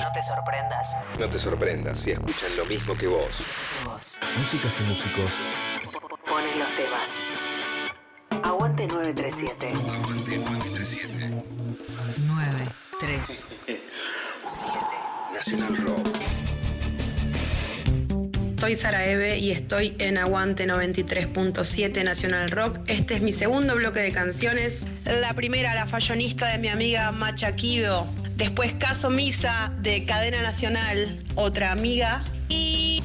No te sorprendas. No te sorprendas si escuchan lo mismo que vos. Vos Músicas y músicos. pones los temas. Aguante 937. Aguante 937. 9, 3, 7. Nacional Rock. Soy Sara Eve y estoy en Aguante 93.7 Nacional Rock. Este es mi segundo bloque de canciones. La primera, La Fallonista de mi amiga Machaquido. Después, Caso Misa de Cadena Nacional, otra amiga. Y,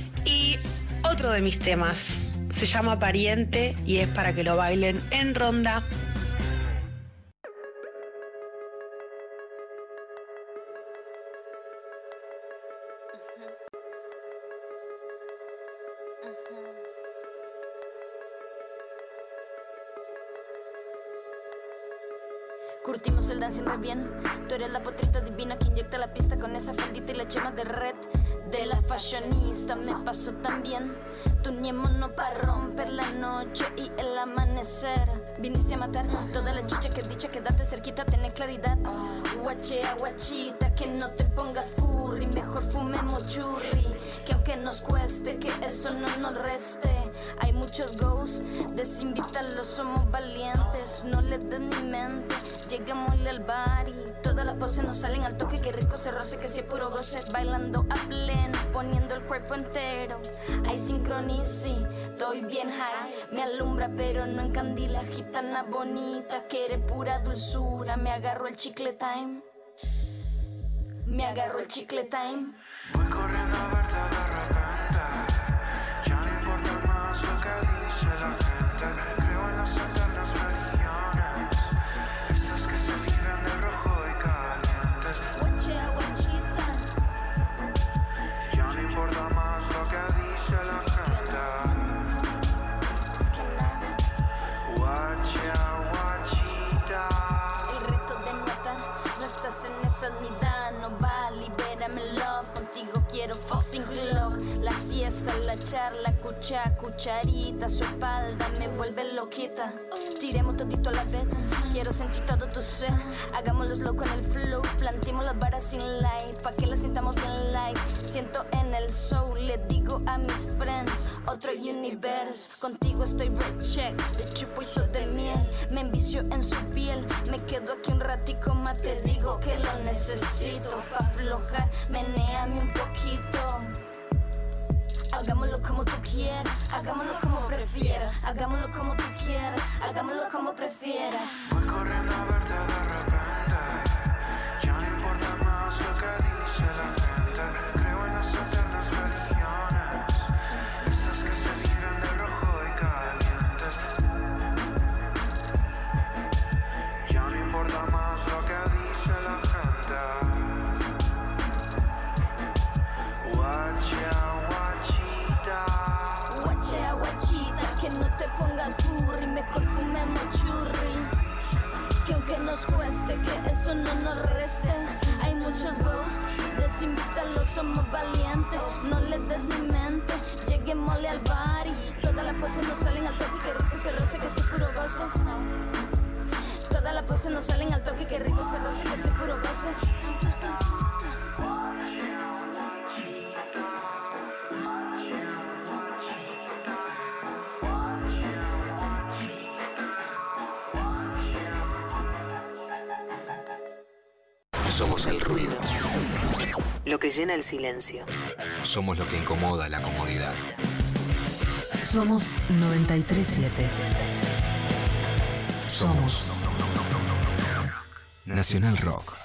otro de mis temas. Se llama Pariente y es para que lo bailen en ronda. Bien. Tú eres la potrita divina que inyecta la pista con esa faldita y la chema de red. De la fashionista me pasó también. Tuñémonos para romper la noche y el amanecer. Viniste a matar toda la chicha que dicha, quédate cerquita, tener claridad. Guachea, guachita, que no te pongas furry, mejor fumemos churri. Que aunque nos cueste, que esto no nos reste. Hay muchos ghosts, desinvítalos, somos valientes. No le des ni mente, lleguémosle al bar y todas las poses nos salen al toque. Que rico se roce, que si es puro goce. Bailando a pleno, poniendo el cuerpo entero. Hay sincronici, estoy bien high. Me alumbra, pero no encandila. Gitana bonita, que eres pura dulzura. Me agarro el chicle time. Me agarro el chicle time. Voy corriendo a verte de repente. La siesta, la charla, cucha, cucharita, su espalda me vuelve loquita, tiremos todito a la vez, quiero sentir todo tu ser, hagámoslos loco en el flow, plantimos las varas sin light, pa' que las sintamos bien light, siento en el soul, le digo a mis friends, otro universo, contigo estoy red check, de chupo y soy de miel, me envicio en su piel, me quedo aquí un ratico más, te digo que lo necesito, pa' aflojar, menéame un poquito. Hagámoslo como tú quieras, hagámoslo como prefieras, hagámoslo como tú quieras, hagámoslo como prefieras. Voy corriendo a verte de nos cueste, que esto no nos reste. Hay muchos ghosts, desinvítalos, somos valientes. No le des ni mente, lleguémosle al bar y todas las poses nos salen al toque, que rico se roce, que sí puro goce. Todas las poses nos salen al toque, que rico se roce, que sí puro goce. Somos el ruido. Lo que llena el silencio. Somos lo que incomoda la comodidad. Somos 937. Somos Nacional Rock.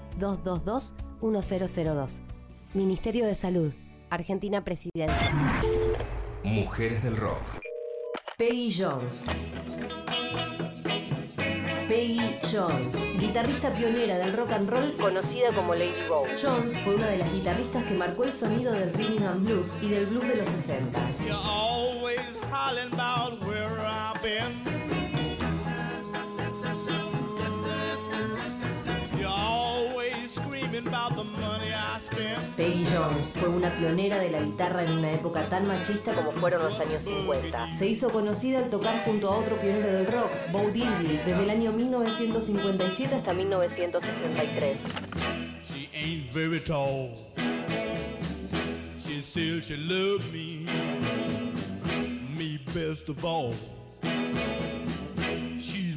0800-222-1002. Ministerio de Salud, Argentina Presidencia. Mujeres del rock. Peggy Jones. Peggy Jones, guitarrista pionera del rock and roll conocida como Lady Bow. Jones fue una de las guitarristas que marcó el sonido del rhythm and blues y del blues de los 60s. Peggy Jones fue una pionera de la guitarra en una época tan machista como fueron los años 50. Se hizo conocida al tocar junto a otro pionero del rock, Bo Diddley, desde el año 1957 hasta 1963. She ain't very tall. She she.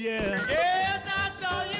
Yeah. Yes, I saw you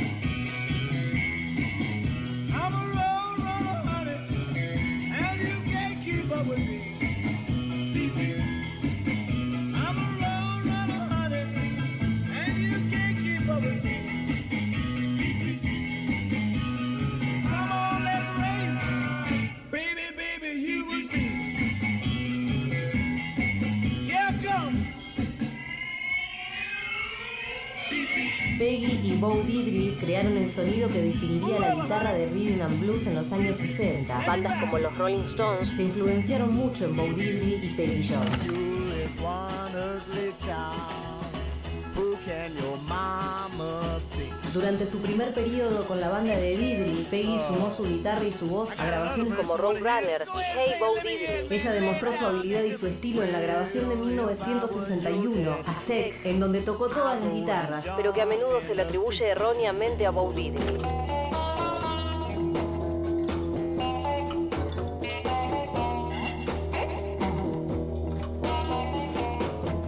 Que definiría la guitarra de rhythm and blues en los años 60. Bandas como los Rolling Stones se influenciaron mucho en Bo Diddley y Peggy Jones. Durante su primer periodo con la banda de Diddley, Peggy sumó su guitarra y su voz a grabaciones como Roadrunner y Hey Bo Diddley. Ella demostró su habilidad y su estilo en la grabación de 1961, Aztec, en donde tocó todas las guitarras, pero que a menudo se le atribuye erróneamente a Bo Diddley.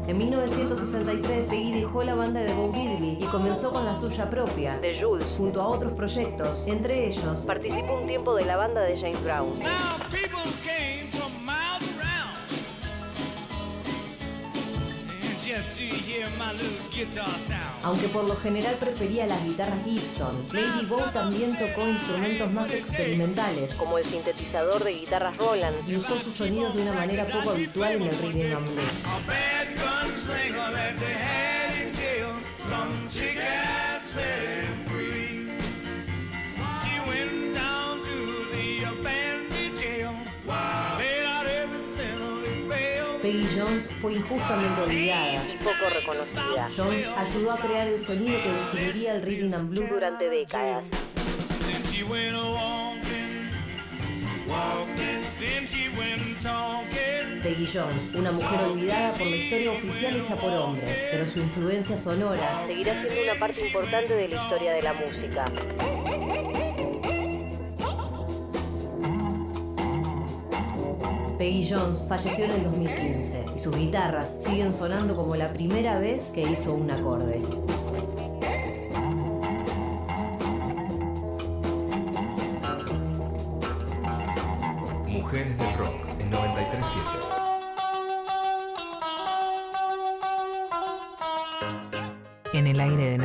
En 1963, Peggy dejó la banda de Bo Diddley y comenzó con la suya propia, The Jules, junto a otros proyectos. Entre ellos, participó un tiempo de la banda de James Brown. Aunque por lo general prefería las guitarras Gibson, Lady Bo también tocó instrumentos más experimentales, como el sintetizador de guitarras Roland, y usó sus sonidos de una manera poco habitual en el rhythm and blues. Some chick had set him free. She went down to the abandoned jail. Laid out every sin on his bail. Peggy Jones fue injustamente olvidada y poco reconocida. Jones ayudó a crear el sonido que definiría el rhythm and blues durante décadas. Then she went a walking, walking. Peggy Jones, una mujer olvidada por la historia oficial hecha por hombres, pero su influencia sonora seguirá siendo una parte importante de la historia de la música. Peggy Jones falleció en el 2015 y sus guitarras siguen sonando como la primera vez que hizo un acorde.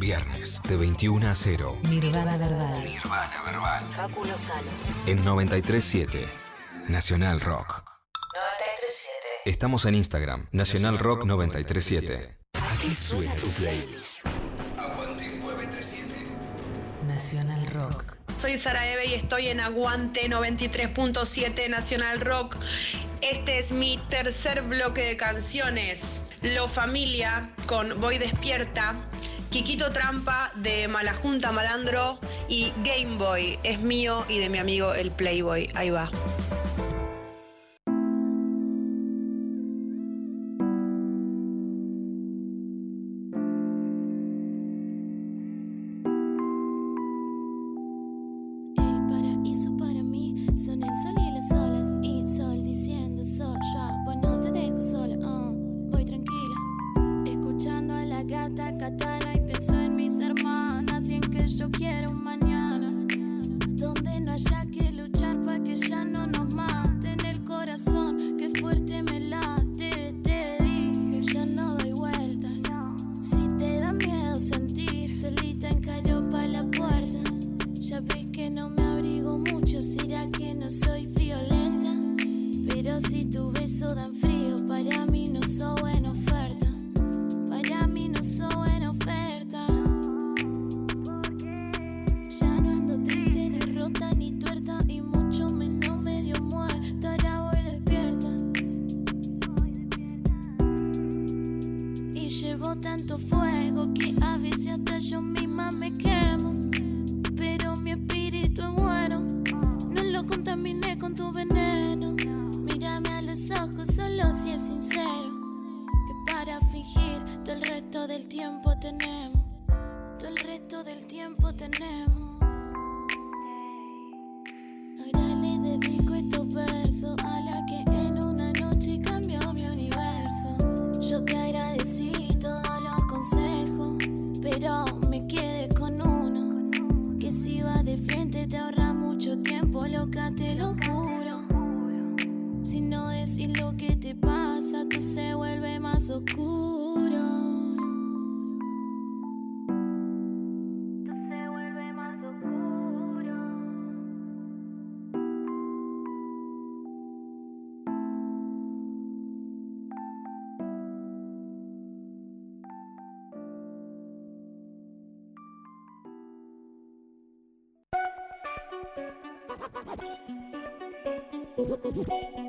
Viernes de 21 a 0. Nirvana Verbal. Nirvana Verbal. Facu Lozano. En 937. Nacional Rock. 937. Estamos en Instagram. Nacional Rock 937. Aquí suena tu playlist. Aguante 937. Nacional Rock. Soy Sara Eve y estoy en Aguante 93.7 Nacional Rock. Este es mi tercer bloque de canciones. Lo Familia con Voy Despierta. Quiquito Trampa de Malajunta Malandro y Game Boy es mío y de mi amigo el Playboy. Ahí va. Oh,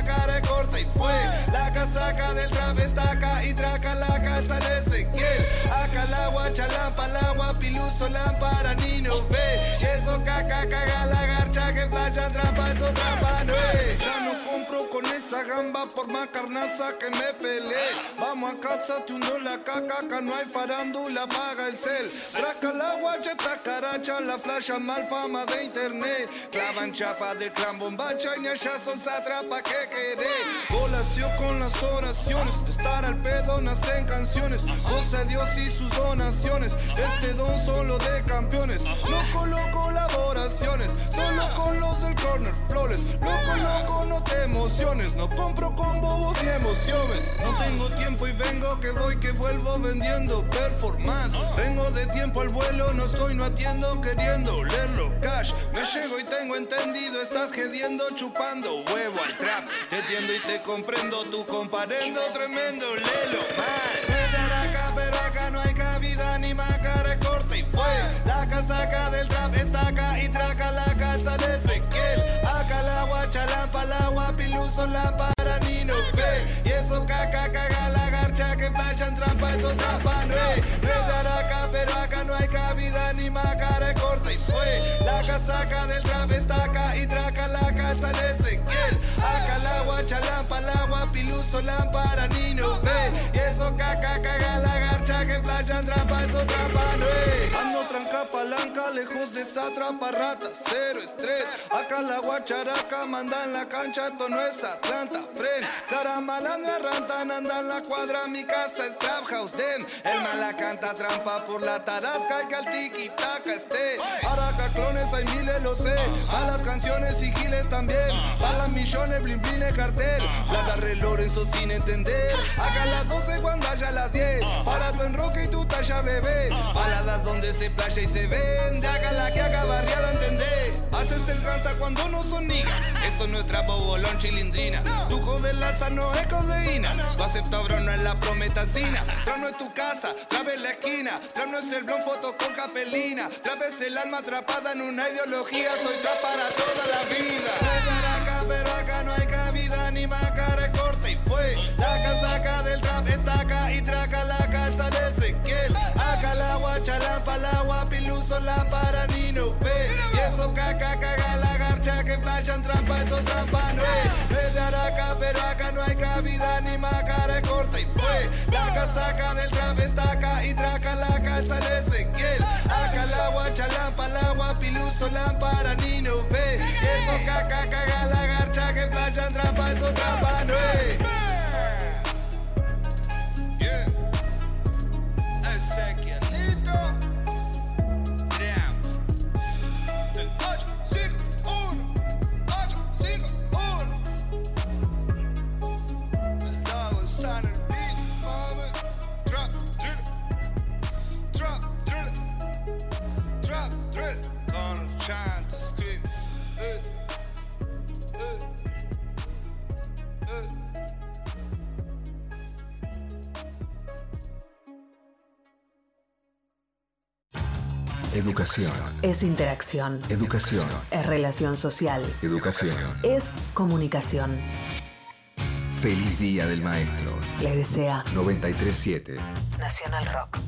ni macara corta y fue la casaca del trap estaca y traca la calza de Ezequiel. Acá la guacha, lampa, la guapiluso, la para ni no ve. Eso caca, caga la garcha que flashan trampa, eso trampa no es. Ya no esa chamba por más carnaza que me peleé. Vamos a casa, tú no la caca, acá no hay farándula, paga el cel. Traca la guacha, caracha, la flasha mal fama de internet. Clavan chapa de clan bombacha y son atrapa que querés. Volación con las oraciones, estar al pedo nacen canciones. Goza Dios y sus donaciones, este don solo de campeones. No coloco colaboraciones, solo con los del corner, flores. Loco, loco, no te emociones, no compro con bobos ni emociones. No tengo tiempo y vengo que voy que vuelvo vendiendo performance. Vengo de tiempo al vuelo, no estoy, no atiendo, queriendo leerlo cash. Me llego y tengo entendido, estás gediendo, chupando huevo al trap. Te entiendo y te comprendo, tu comparendo tremendo, no hay cabida ni más cara corta y fue. La casaca del trap está acá y traca la casa de Ezequiel. Acá la guacha, lampa, la guapiluso, la para ni no ve. Y eso caca, caga la garcha que flashan trampa, eso trampan rey. acá, pero acá no hay cabida ni más cara corta y fue. La casaca del trap está acá y traca la casa de Ezequiel. Guacha, lampa, la guapiluso, lámpara ni no ve. Y eso caca, caga la garcha que flashan trampa, eso trampan rey. Ando tranca palanca, lejos de esa trampa rata, cero estrés. Acá la guacharaca manda en la cancha, esto no es Atlanta, fren. Cara malandra, rantan, anda en la cuadra, mi casa es trap house, dem. El mala canta trampa por la tarasca, que al tiki taca esté. Araca clones, hay miles, lo sé. A las canciones y giles también. A las millones, blin cartel. La Lorenzo sin entender. Acá las 12 cuando haya las 10. Para tu enroque y tu talla bebé. Baladas donde se playa y se vende. Acá la que haga barriada, entender. Haces el ranta cuando no son niggas. Eso no es trapo, bolón, chilindrina. Tu de laza no es codeína. Tu acepto no es la prometacina. Trap no es tu casa, trap es la esquina. Trap no es el blon foto con capelina. Trap es el alma atrapada en una ideología. Soy trap para toda trampa, eso trampa no es. Araca, pero acá no hay cabida ni más cara corta y fue. La casaca del trap está acá y traca la casa de Ezequiel. Acá la guacha, lampa, la guapiluso, lámpara ni no ve. Eso caca, caga la garcha que flashan trampa, eso trampa no es. Es interacción. Educación. Es relación social. Educación. Es comunicación. Feliz Día del Maestro. Les desea 937. Nacional Rock.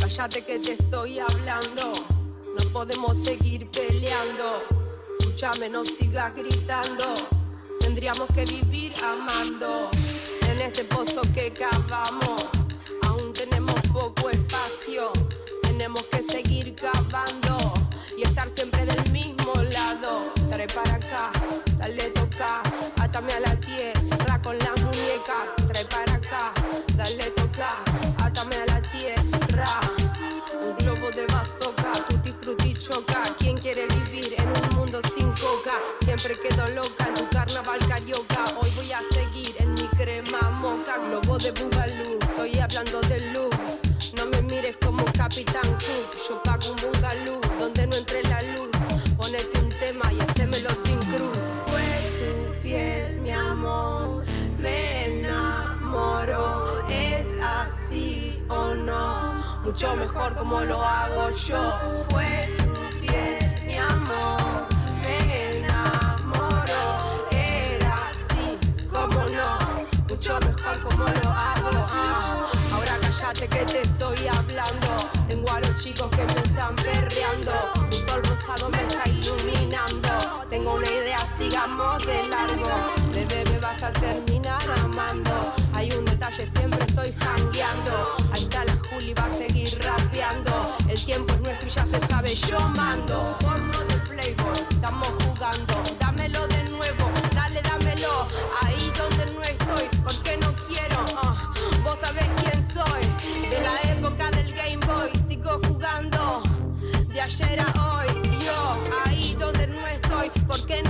Cállate que te estoy hablando. No podemos seguir peleando. Escúchame, no sigas gritando. Tendríamos que vivir amando. En este pozo que cavamos, aún tenemos poco espacio. Tenemos que seguir cavando y estar siempre del mismo lado. Trae para acá, Loca en tu carnaval carioca. Hoy voy a seguir en mi crema moca, globo de bugalú. Estoy hablando de luz. No me mires como Capitán Cook. Yo pago un bungalú donde no entre la luz. Ponete un tema y hacémelo sin cruz. Fue tu piel, mi amor. Me enamoro. ¿Es así o no? Mucho mejor como lo hago yo. Fue que te estoy hablando. Tengo a los chicos que me están perreando. Un sol rosado me está iluminando. Tengo una idea, sigamos de largo. Bebé, me vas a terminar amando. Hay un detalle, siempre estoy jangueando. Ahí está la Juli, va a seguir rapeando. El tiempo es nuestro y ya se sabe, yo mando. Porno de Playboy, estamos jugando. Ayer a hoy, yo ahí donde no estoy, porque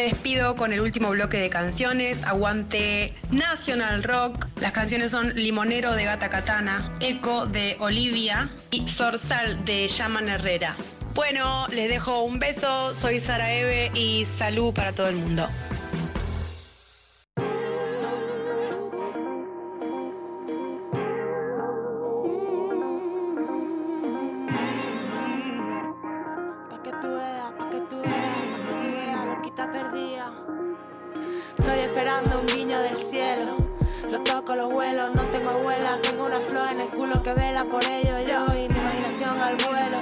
Me despido con el último bloque de canciones. Aguante National Rock. Las canciones son Limonero de Gata Katana, Eco de Olivia y Sorsal de Yaman Herrera. Bueno, les dejo un beso. Soy Sara Eve y salud para todo el mundo. Tengo una flor en el culo que vela por ello. Yo y mi imaginación al vuelo.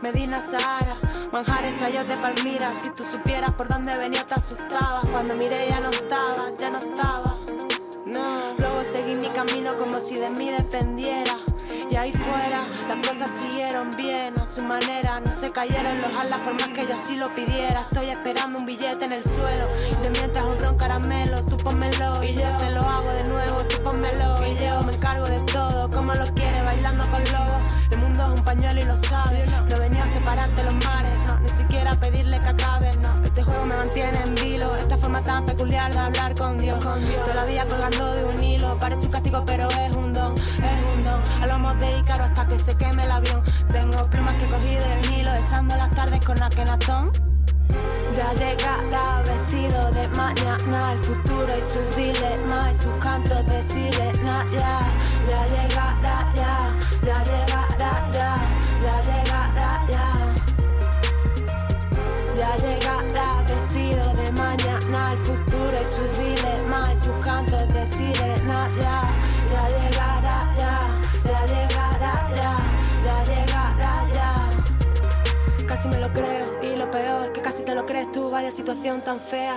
Medina Sahara, manjares traídos de Palmira. Si tú supieras por dónde venía, te asustabas. Cuando miré, ya no estaba, ya no estaba. No, luego seguí mi camino como si de mí dependiera. Y ahí fuera, las cosas siguieron bien a su manera. No se cayeron los alas por más que yo así lo pidiera. Estoy esperando un billete en el suelo. Y te mientras un ron caramelo, tú pónmelo. Y yo te lo hago de nuevo, tú pónmelo. Y yo me encargo de todo, como lo quiere, bailando con lobos. El mundo es un pañuelo y lo sabes. No venía a separarte los mares, no, ni siquiera pedirle que juego me mantiene en vilo. Esta forma tan peculiar de hablar con Dios. Con. Todavía colgando de un hilo. Parece un castigo, pero es un don, es un don. Hablamos de Ícaro hasta que se queme el avión. Tengo plumas que cogí del Nilo, echando las tardes con Akenatón. Ya llegará vestido de mañana el futuro y sus dilemas y sus cantos de sirena. Ya, ya llegará, ya, ya llegará, ya, ya llegará, ya. Ya llegará el futuro y sus casi te lo crees tú, vaya situación tan fea.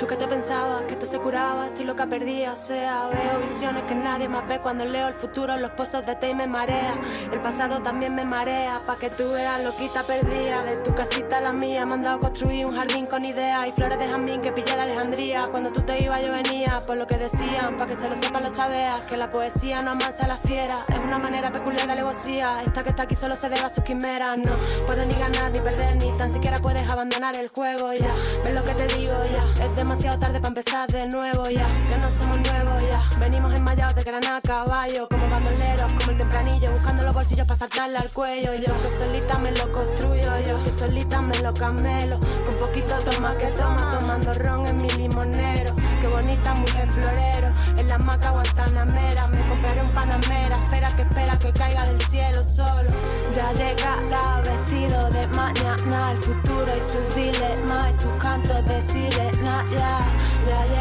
Tú que te pensabas que esto se curaba, estoy loca perdida, o sea, veo visiones que nadie más ve cuando leo el futuro los pozos de té me marea. El pasado también me marea, pa' que tú veas loquita perdida. De tu casita a la mía, me han construir un jardín con ideas y flores de jazmín que pillé de Alejandría. Cuando tú te ibas yo venía, por lo que decían, pa' que se lo sepan los chaveas, que la poesía no amansa a las fieras, es una manera peculiar de alevosía. Esta que está aquí solo se debe a sus quimeras, no puedes ni ganar ni perder, ni tan siquiera puedes abandonar el juego ya. Ves lo que te digo ya, es demasiado tarde para empezar de nuevo ya, que no somos nuevos ya. Venimos enmayados de granada a caballo, como bandoleros, como el tempranillo, buscando los bolsillos para sacarle al cuello. Yo que solita me lo construyo, yo que solita me lo camelo, con poquito toma que toma, tomando ron en mi limonero. Qué bonita mujer florero, en la maca guantanamera, me compraré un panamera, espera que espera que caiga del cielo solo. Ya llegará vestido de mañana el futuro y sus dilemas y sus cantos de sirena. Ya, ya llegará,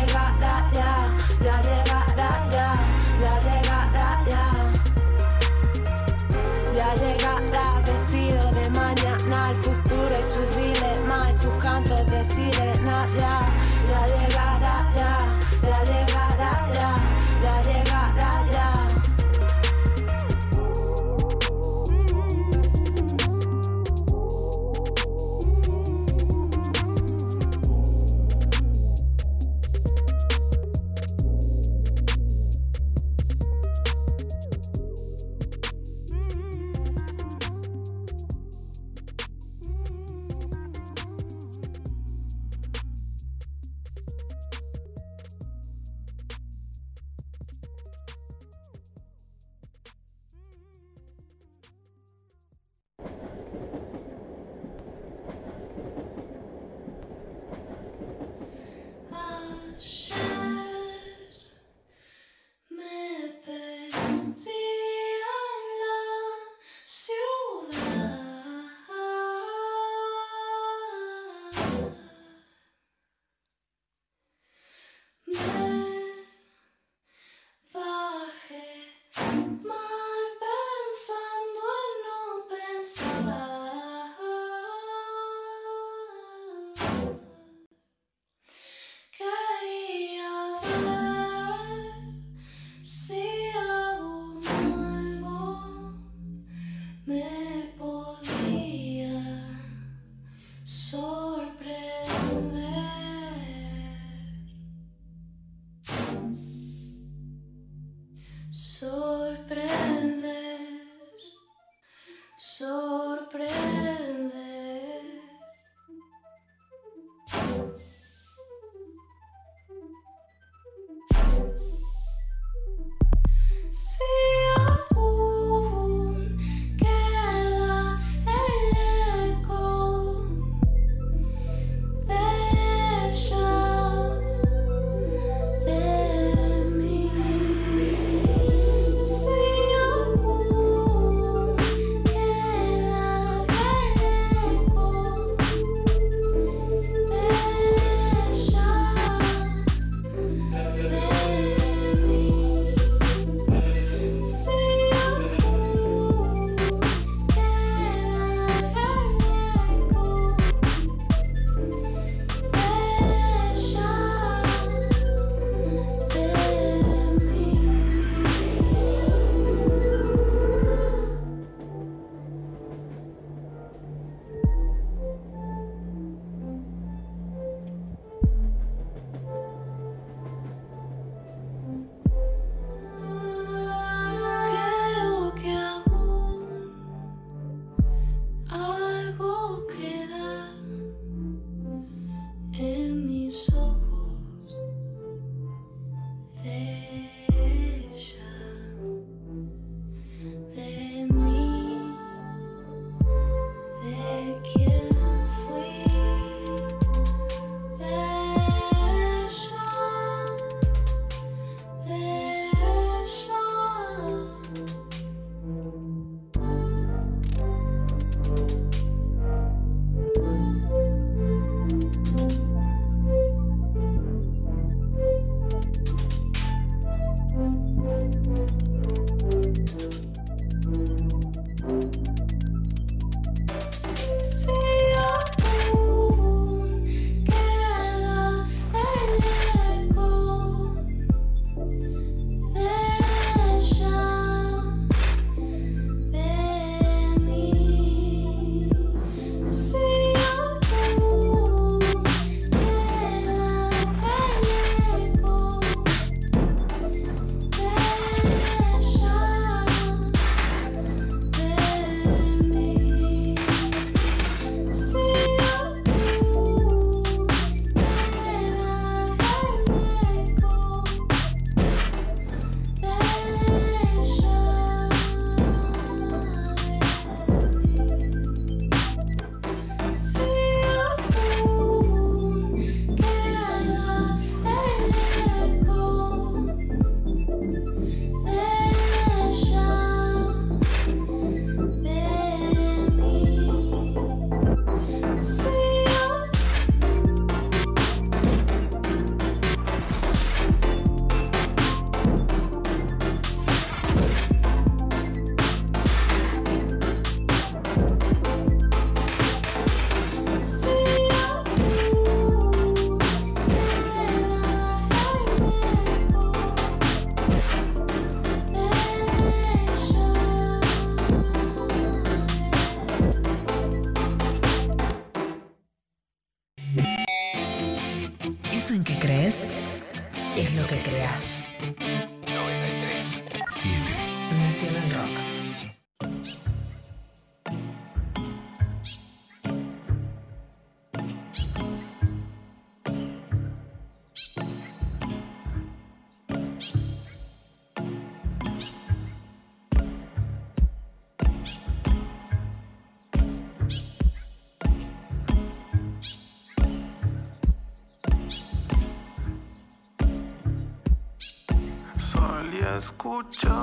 escuchar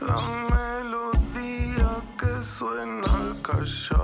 la melodía que suena al callar